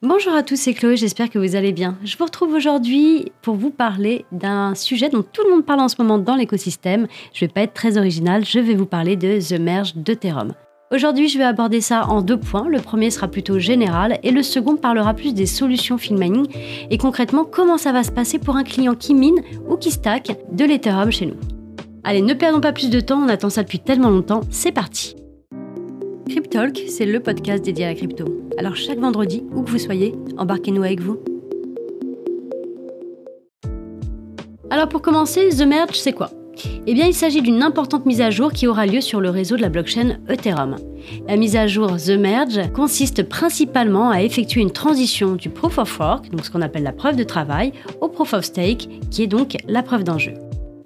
Bonjour à tous, c'est Chloé, j'espère que vous allez bien. Je vous retrouve aujourd'hui pour vous parler d'un sujet dont tout le monde parle en ce moment dans l'écosystème. Je ne vais pas être très original, je vais vous parler de The Merge d'Ethereum. Aujourd'hui, je vais aborder ça en deux points. Le premier sera plutôt général et le second parlera plus des solutions field mining et concrètement comment ça va se passer pour un client qui mine ou qui stack de l'Ethereum chez nous. Allez, ne perdons pas plus de temps, on attend ça depuis tellement longtemps, c'est parti Cryptalk, c'est le podcast dédié à la crypto. Alors chaque vendredi, où que vous soyez, embarquez-nous avec vous. Alors pour commencer, The Merge, c'est quoi? Eh bien, il s'agit d'une importante mise à jour qui aura lieu sur le réseau de la blockchain Ethereum. La mise à jour The Merge consiste principalement à effectuer une transition du Proof of Work, donc ce qu'on appelle la preuve de travail, au Proof of Stake, qui est donc la preuve d'enjeu.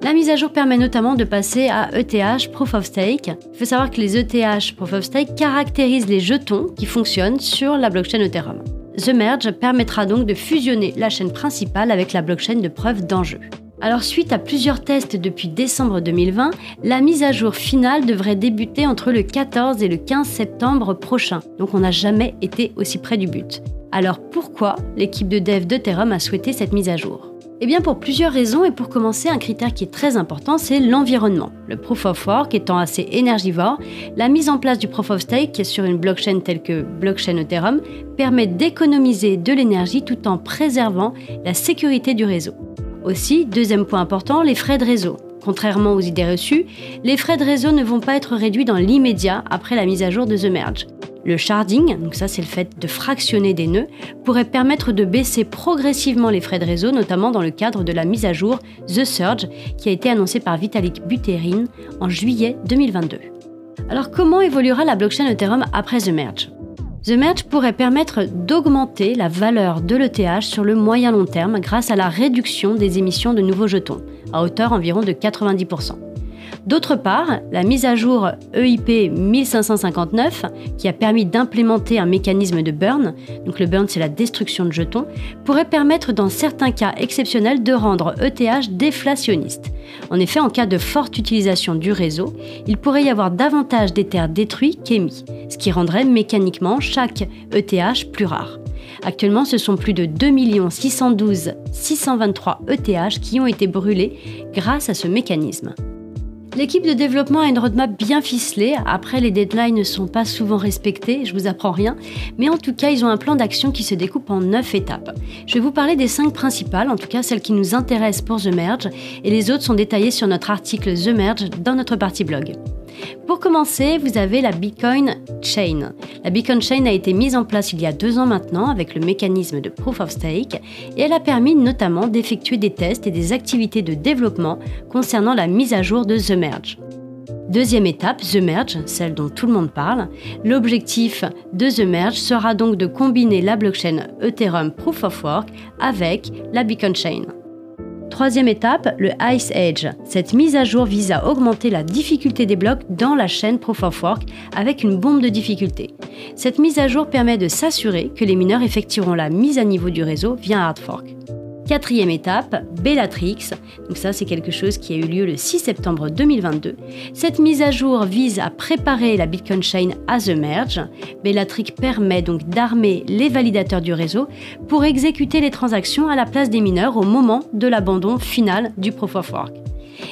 La mise à jour permet notamment de passer à ETH Proof of Stake. Il faut savoir que les ETH Proof of Stake caractérisent les jetons qui fonctionnent sur la blockchain Ethereum. The Merge permettra donc de fusionner la chaîne principale avec la blockchain de preuve d'enjeu. Alors suite à plusieurs tests depuis décembre 2020, la mise à jour finale devrait débuter entre le 14 et le 15 septembre prochain. Donc on n'a jamais été aussi près du but. Alors pourquoi l'équipe de dev d'Ethereum a souhaité cette mise à jour? Eh bien pour plusieurs raisons et pour commencer, un critère qui est très important, c'est l'environnement. Le Proof of Work étant assez énergivore, la mise en place du Proof of Stake sur une blockchain telle que blockchain Ethereum permet d'économiser de l'énergie tout en préservant la sécurité du réseau. Aussi, deuxième point important, les frais de réseau. Contrairement aux idées reçues, les frais de réseau ne vont pas être réduits dans l'immédiat après la mise à jour de The Merge. Le sharding, donc ça c'est le fait de fractionner des nœuds, pourrait permettre de baisser progressivement les frais de réseau, notamment dans le cadre de la mise à jour The Surge qui a été annoncée par Vitalik Buterin en juillet 2022. Alors comment évoluera la blockchain Ethereum après The Merge? The Merge pourrait permettre d'augmenter la valeur de l'ETH sur le moyen long terme grâce à la réduction des émissions de nouveaux jetons, à hauteur environ de 90%. D'autre part, la mise à jour EIP 1559, qui a permis d'implémenter un mécanisme de burn, donc le burn c'est la destruction de jetons, pourrait permettre dans certains cas exceptionnels de rendre ETH déflationniste. En effet, en cas de forte utilisation du réseau, il pourrait y avoir davantage d'Ether détruits qu'émis, ce qui rendrait mécaniquement chaque ETH plus rare. Actuellement, ce sont plus de 2 612 623 ETH qui ont été brûlés grâce à ce mécanisme. L'équipe de développement a une roadmap bien ficelée. Après, les deadlines ne sont pas souvent respectés, je vous apprends rien. Mais en tout cas, ils ont un plan d'action qui se découpe en 9 étapes. Je vais vous parler des 5 principales, en tout cas celles qui nous intéressent pour The Merge, et les autres sont détaillées sur notre article The Merge dans notre partie blog. Pour commencer, vous avez la Bitcoin Chain. La Bitcoin Chain a été mise en place il y a deux ans maintenant avec le mécanisme de Proof of Stake et elle a permis notamment d'effectuer des tests et des activités de développement concernant la mise à jour de The Merge. Deuxième étape, The Merge, celle dont tout le monde parle. L'objectif de The Merge sera donc de combiner la blockchain Ethereum Proof of Work avec la Beacon Chain. Troisième étape, le Ice Age. Cette mise à jour vise à augmenter la difficulté des blocs dans la chaîne Proof of Work avec une bombe de difficulté. Cette mise à jour permet de s'assurer que les mineurs effectueront la mise à niveau du réseau via hard fork. Quatrième étape, Bellatrix. Donc ça, c'est quelque chose qui a eu lieu le 6 septembre 2022. Cette mise à jour vise à préparer la Bitcoin Chain à The Merge. Bellatrix permet donc d'armer les validateurs du réseau pour exécuter les transactions à la place des mineurs au moment de l'abandon final du Proof of Work.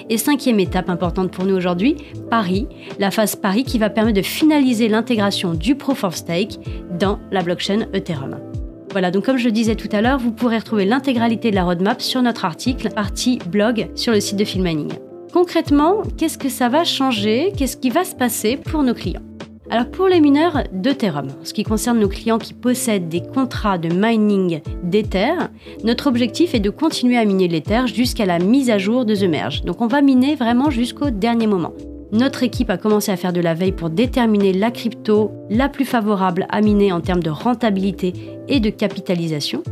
Et cinquième étape importante pour nous aujourd'hui, Paris, la phase Paris qui va permettre de finaliser l'intégration du Proof of Stake dans la blockchain Ethereum. Voilà, donc comme je disais tout à l'heure, vous pourrez retrouver l'intégralité de la roadmap sur notre article, partie blog, sur le site de Filmmining. Concrètement, qu'est-ce que ça va changer? Qu'est-ce qui va se passer pour nos clients? Alors pour les mineurs d'Ethereum, ce qui concerne nos clients qui possèdent des contrats de mining d'Ether, notre objectif est de continuer à miner l'Ether jusqu'à la mise à jour de The Merge. Donc on va miner vraiment jusqu'au dernier moment. Notre équipe a commencé à faire de la veille pour déterminer la crypto la plus favorable à miner en termes de rentabilité et de capitalisation.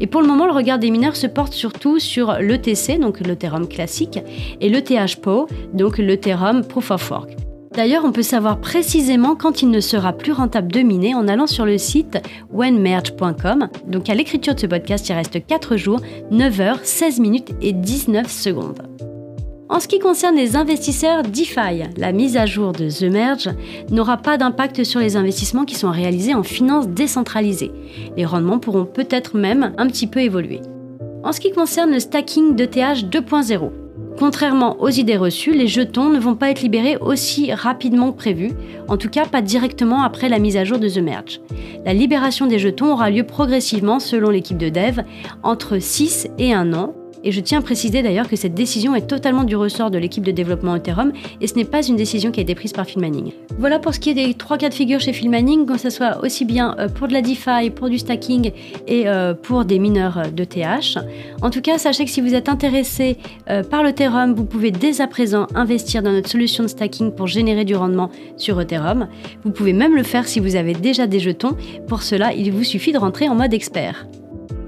Et pour le moment, le regard des mineurs se porte surtout sur l'ETC, donc l'Ethereum classique, et l'ETHPO, donc l'Ethereum Proof of Work. D'ailleurs, on peut savoir précisément quand il ne sera plus rentable de miner en allant sur le site whenmerge.com. Donc à l'écriture de ce podcast, il reste 4 jours, 9 heures, 16 minutes et 19 secondes. En ce qui concerne les investisseurs DeFi, la mise à jour de The Merge n'aura pas d'impact sur les investissements qui sont réalisés en finances décentralisées. Les rendements pourront peut-être même un petit peu évoluer. En ce qui concerne le stacking d'ETH 2.0, Contrairement aux idées reçues, les jetons ne vont pas être libérés aussi rapidement que prévu, en tout cas pas directement après la mise à jour de The Merge. La libération des jetons aura lieu progressivement selon l'équipe de dev, entre 6 et 1 an, et je tiens à préciser d'ailleurs que cette décision est totalement du ressort de l'équipe de développement Ethereum et ce n'est pas une décision qui a été prise par Phil. Voilà pour ce qui est des trois cas de figure chez Phil que ce soit aussi bien euh, pour de la DeFi, pour du stacking et euh, pour des mineurs de TH. En tout cas, sachez que si vous êtes intéressé euh, par l'Ethereum, vous pouvez dès à présent investir dans notre solution de stacking pour générer du rendement sur Ethereum. Vous pouvez même le faire si vous avez déjà des jetons. Pour cela, il vous suffit de rentrer en mode expert.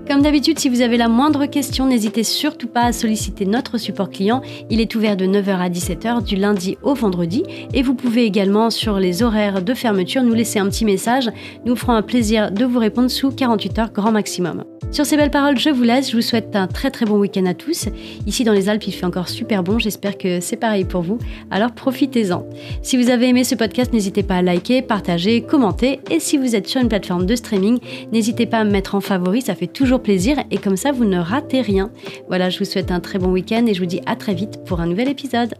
Comme d'habitude, si vous avez la moindre question, n'hésitez surtout pas à solliciter notre support client. Il est ouvert de 9h à 17h du lundi au vendredi et vous pouvez également sur les horaires de fermeture nous laisser un petit message. Nous ferons un plaisir de vous répondre sous 48 heures grand maximum. Sur ces belles paroles, je vous laisse. Je vous souhaite un très très bon week-end à tous. Ici dans les Alpes, il fait encore super bon. J'espère que c'est pareil pour vous. Alors profitez-en. Si vous avez aimé ce podcast, n'hésitez pas à liker, partager, commenter. Et si vous êtes sur une plateforme de streaming, n'hésitez pas à me mettre en favori. Ça fait plaisir et comme ça, vous ne ratez rien. Voilà, je vous souhaite un très bon week-end et je vous dis à très vite pour un nouvel épisode.